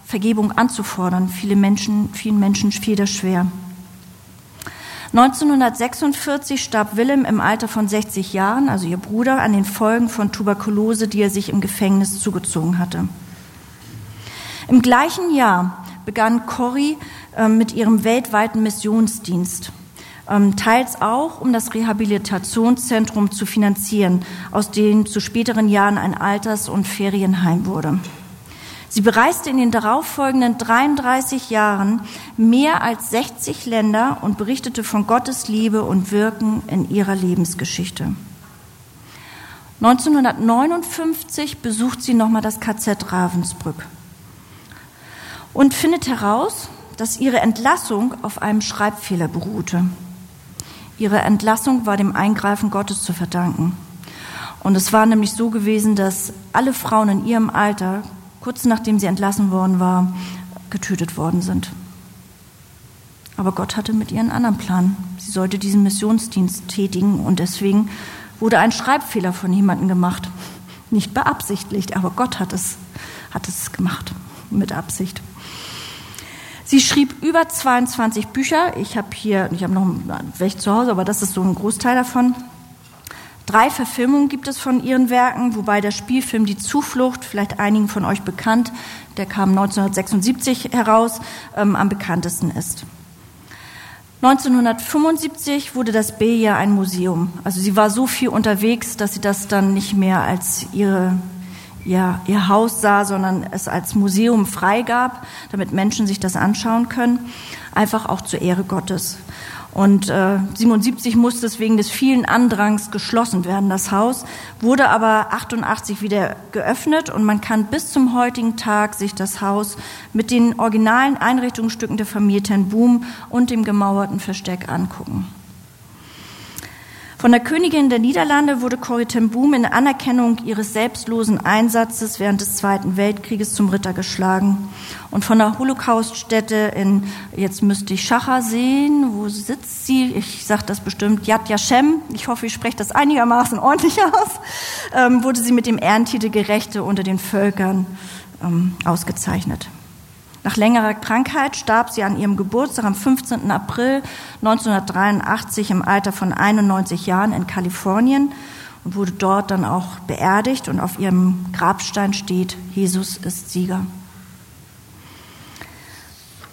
Vergebung anzufordern. Viele Menschen, vielen Menschen fiel das schwer. 1946 starb Willem im Alter von 60 Jahren, also ihr Bruder, an den Folgen von Tuberkulose, die er sich im Gefängnis zugezogen hatte. Im gleichen Jahr begann Corrie äh, mit ihrem weltweiten Missionsdienst, ähm, teils auch, um das Rehabilitationszentrum zu finanzieren, aus dem zu späteren Jahren ein Alters- und Ferienheim wurde. Sie bereiste in den darauffolgenden 33 Jahren mehr als 60 Länder und berichtete von Gottes Liebe und Wirken in ihrer Lebensgeschichte. 1959 besucht sie nochmal das KZ Ravensbrück und findet heraus, dass ihre Entlassung auf einem Schreibfehler beruhte. Ihre Entlassung war dem Eingreifen Gottes zu verdanken. Und es war nämlich so gewesen, dass alle Frauen in ihrem Alter, kurz nachdem sie entlassen worden war, getötet worden sind. Aber Gott hatte mit ihr einen anderen Plan. Sie sollte diesen Missionsdienst tätigen und deswegen wurde ein Schreibfehler von jemandem gemacht. Nicht beabsichtigt, aber Gott hat es, hat es gemacht mit Absicht. Sie schrieb über 22 Bücher. Ich habe hier, ich habe noch welche zu Hause, aber das ist so ein Großteil davon. Drei Verfilmungen gibt es von ihren Werken, wobei der Spielfilm Die Zuflucht, vielleicht einigen von euch bekannt, der kam 1976 heraus, ähm, am bekanntesten ist. 1975 wurde das B-Jahr ein Museum. Also sie war so viel unterwegs, dass sie das dann nicht mehr als ihre ihr, ihr Haus sah, sondern es als Museum freigab, damit Menschen sich das anschauen können, einfach auch zur Ehre Gottes. Und äh, 77 musste es wegen des vielen Andrangs geschlossen werden, das Haus, wurde aber 88 wieder geöffnet und man kann bis zum heutigen Tag sich das Haus mit den originalen Einrichtungsstücken der Familie Ten Boom und dem gemauerten Versteck angucken. Von der Königin der Niederlande wurde Corrie ten Boom in Anerkennung ihres selbstlosen Einsatzes während des Zweiten Weltkrieges zum Ritter geschlagen. Und von der Holocauststätte in, jetzt müsste ich Schacher sehen, wo sitzt sie? Ich sage das bestimmt, Yad Yashem, ich hoffe, ich spreche das einigermaßen ordentlich aus, ähm, wurde sie mit dem Ehrentitel Gerechte unter den Völkern ähm, ausgezeichnet. Nach längerer Krankheit starb sie an ihrem Geburtstag am 15. April 1983 im Alter von 91 Jahren in Kalifornien und wurde dort dann auch beerdigt und auf ihrem Grabstein steht, Jesus ist Sieger.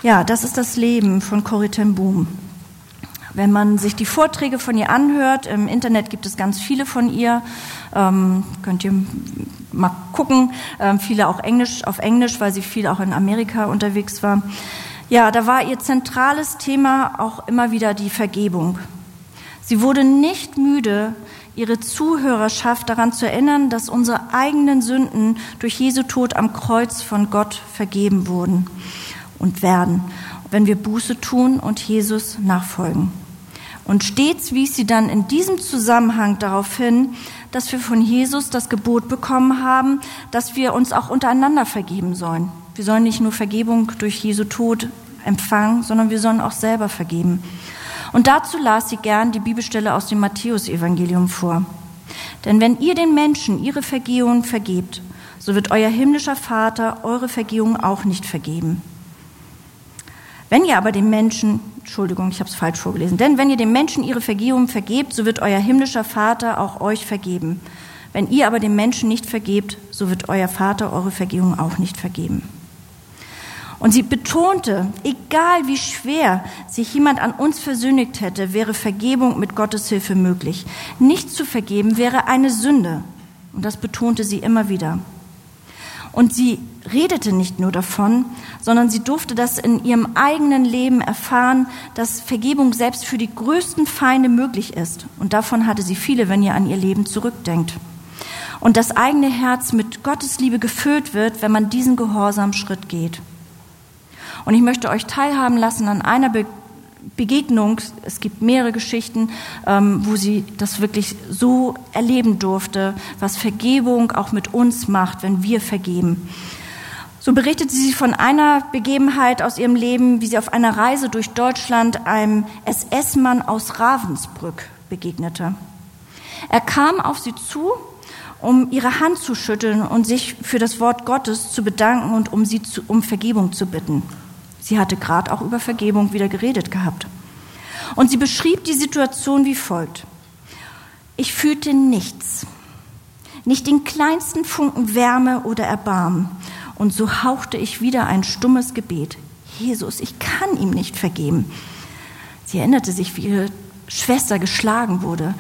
Ja, das ist das Leben von Corrie ten Boom. Wenn man sich die Vorträge von ihr anhört, im Internet gibt es ganz viele von ihr, ähm, könnt ihr mal gucken, ähm, viele auch Englisch, auf Englisch, weil sie viel auch in Amerika unterwegs war. Ja, da war ihr zentrales Thema auch immer wieder die Vergebung. Sie wurde nicht müde, ihre Zuhörerschaft daran zu erinnern, dass unsere eigenen Sünden durch Jesu Tod am Kreuz von Gott vergeben wurden und werden, wenn wir Buße tun und Jesus nachfolgen. Und stets wies sie dann in diesem Zusammenhang darauf hin, dass wir von Jesus das Gebot bekommen haben, dass wir uns auch untereinander vergeben sollen. Wir sollen nicht nur Vergebung durch Jesu Tod empfangen, sondern wir sollen auch selber vergeben. Und dazu las sie gern die Bibelstelle aus dem Matthäusevangelium vor. Denn wenn ihr den Menschen ihre Vergehungen vergebt, so wird euer himmlischer Vater eure Vergehungen auch nicht vergeben. Wenn ihr aber den Menschen, Entschuldigung, ich habe es falsch vorgelesen, denn wenn ihr den Menschen ihre Vergehungen vergebt, so wird euer himmlischer Vater auch euch vergeben. Wenn ihr aber den Menschen nicht vergebt, so wird euer Vater eure Vergehungen auch nicht vergeben. Und sie betonte, egal wie schwer sich jemand an uns versündigt hätte, wäre Vergebung mit Gottes Hilfe möglich. Nicht zu vergeben wäre eine Sünde. Und das betonte sie immer wieder. Und sie redete nicht nur davon, sondern sie durfte das in ihrem eigenen Leben erfahren, dass Vergebung selbst für die größten Feinde möglich ist. Und davon hatte sie viele, wenn ihr an ihr Leben zurückdenkt. Und das eigene Herz mit Gottes Liebe gefüllt wird, wenn man diesen gehorsamen Schritt geht. Und ich möchte euch teilhaben lassen an einer Be Begegnung, es gibt mehrere Geschichten, ähm, wo sie das wirklich so erleben durfte, was Vergebung auch mit uns macht, wenn wir vergeben. So berichtet sie von einer Begebenheit aus ihrem Leben, wie sie auf einer Reise durch Deutschland einem SS-Mann aus Ravensbrück begegnete. Er kam auf sie zu, um ihre Hand zu schütteln und sich für das Wort Gottes zu bedanken und um sie zu, um Vergebung zu bitten. Sie hatte gerade auch über Vergebung wieder geredet gehabt. Und sie beschrieb die Situation wie folgt. Ich fühlte nichts, nicht den kleinsten Funken Wärme oder Erbarmen. Und so hauchte ich wieder ein stummes Gebet. Jesus, ich kann ihm nicht vergeben. Sie erinnerte sich, wie ihre Schwester geschlagen wurde,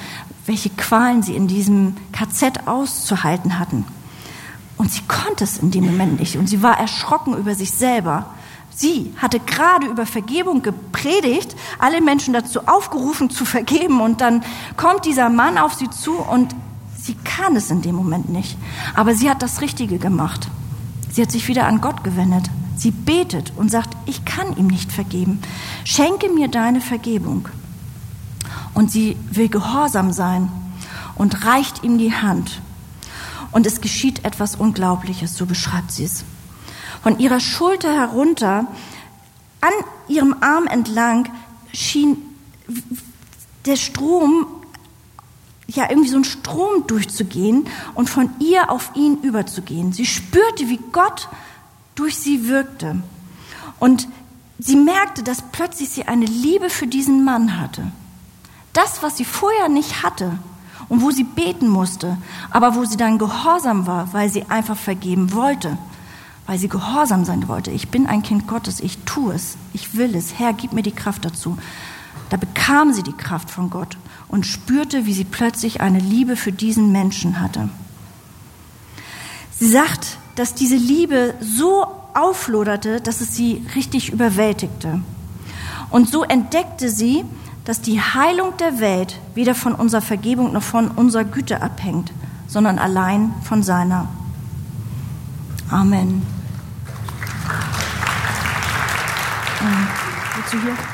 welche Qualen sie in diesem KZ auszuhalten hatten. Und sie konnte es in dem Moment nicht. Und sie war erschrocken über sich selber. Sie hatte gerade über Vergebung gepredigt, alle Menschen dazu aufgerufen zu vergeben. Und dann kommt dieser Mann auf sie zu und sie kann es in dem Moment nicht. Aber sie hat das Richtige gemacht. Sie hat sich wieder an Gott gewendet. Sie betet und sagt, ich kann ihm nicht vergeben. Schenke mir deine Vergebung. Und sie will gehorsam sein und reicht ihm die Hand. Und es geschieht etwas Unglaubliches, so beschreibt sie es. Von ihrer Schulter herunter, an ihrem Arm entlang, schien der Strom, ja, irgendwie so ein Strom durchzugehen und von ihr auf ihn überzugehen. Sie spürte, wie Gott durch sie wirkte. Und sie merkte, dass plötzlich sie eine Liebe für diesen Mann hatte. Das, was sie vorher nicht hatte und wo sie beten musste, aber wo sie dann gehorsam war, weil sie einfach vergeben wollte, weil sie gehorsam sein wollte. Ich bin ein Kind Gottes, ich tue es, ich will es. Herr, gib mir die Kraft dazu. Da bekam sie die Kraft von Gott und spürte, wie sie plötzlich eine Liebe für diesen Menschen hatte. Sie sagt, dass diese Liebe so aufloderte, dass es sie richtig überwältigte. Und so entdeckte sie, dass die Heilung der Welt weder von unserer Vergebung noch von unserer Güte abhängt, sondern allein von seiner. Amen. Willst du hier?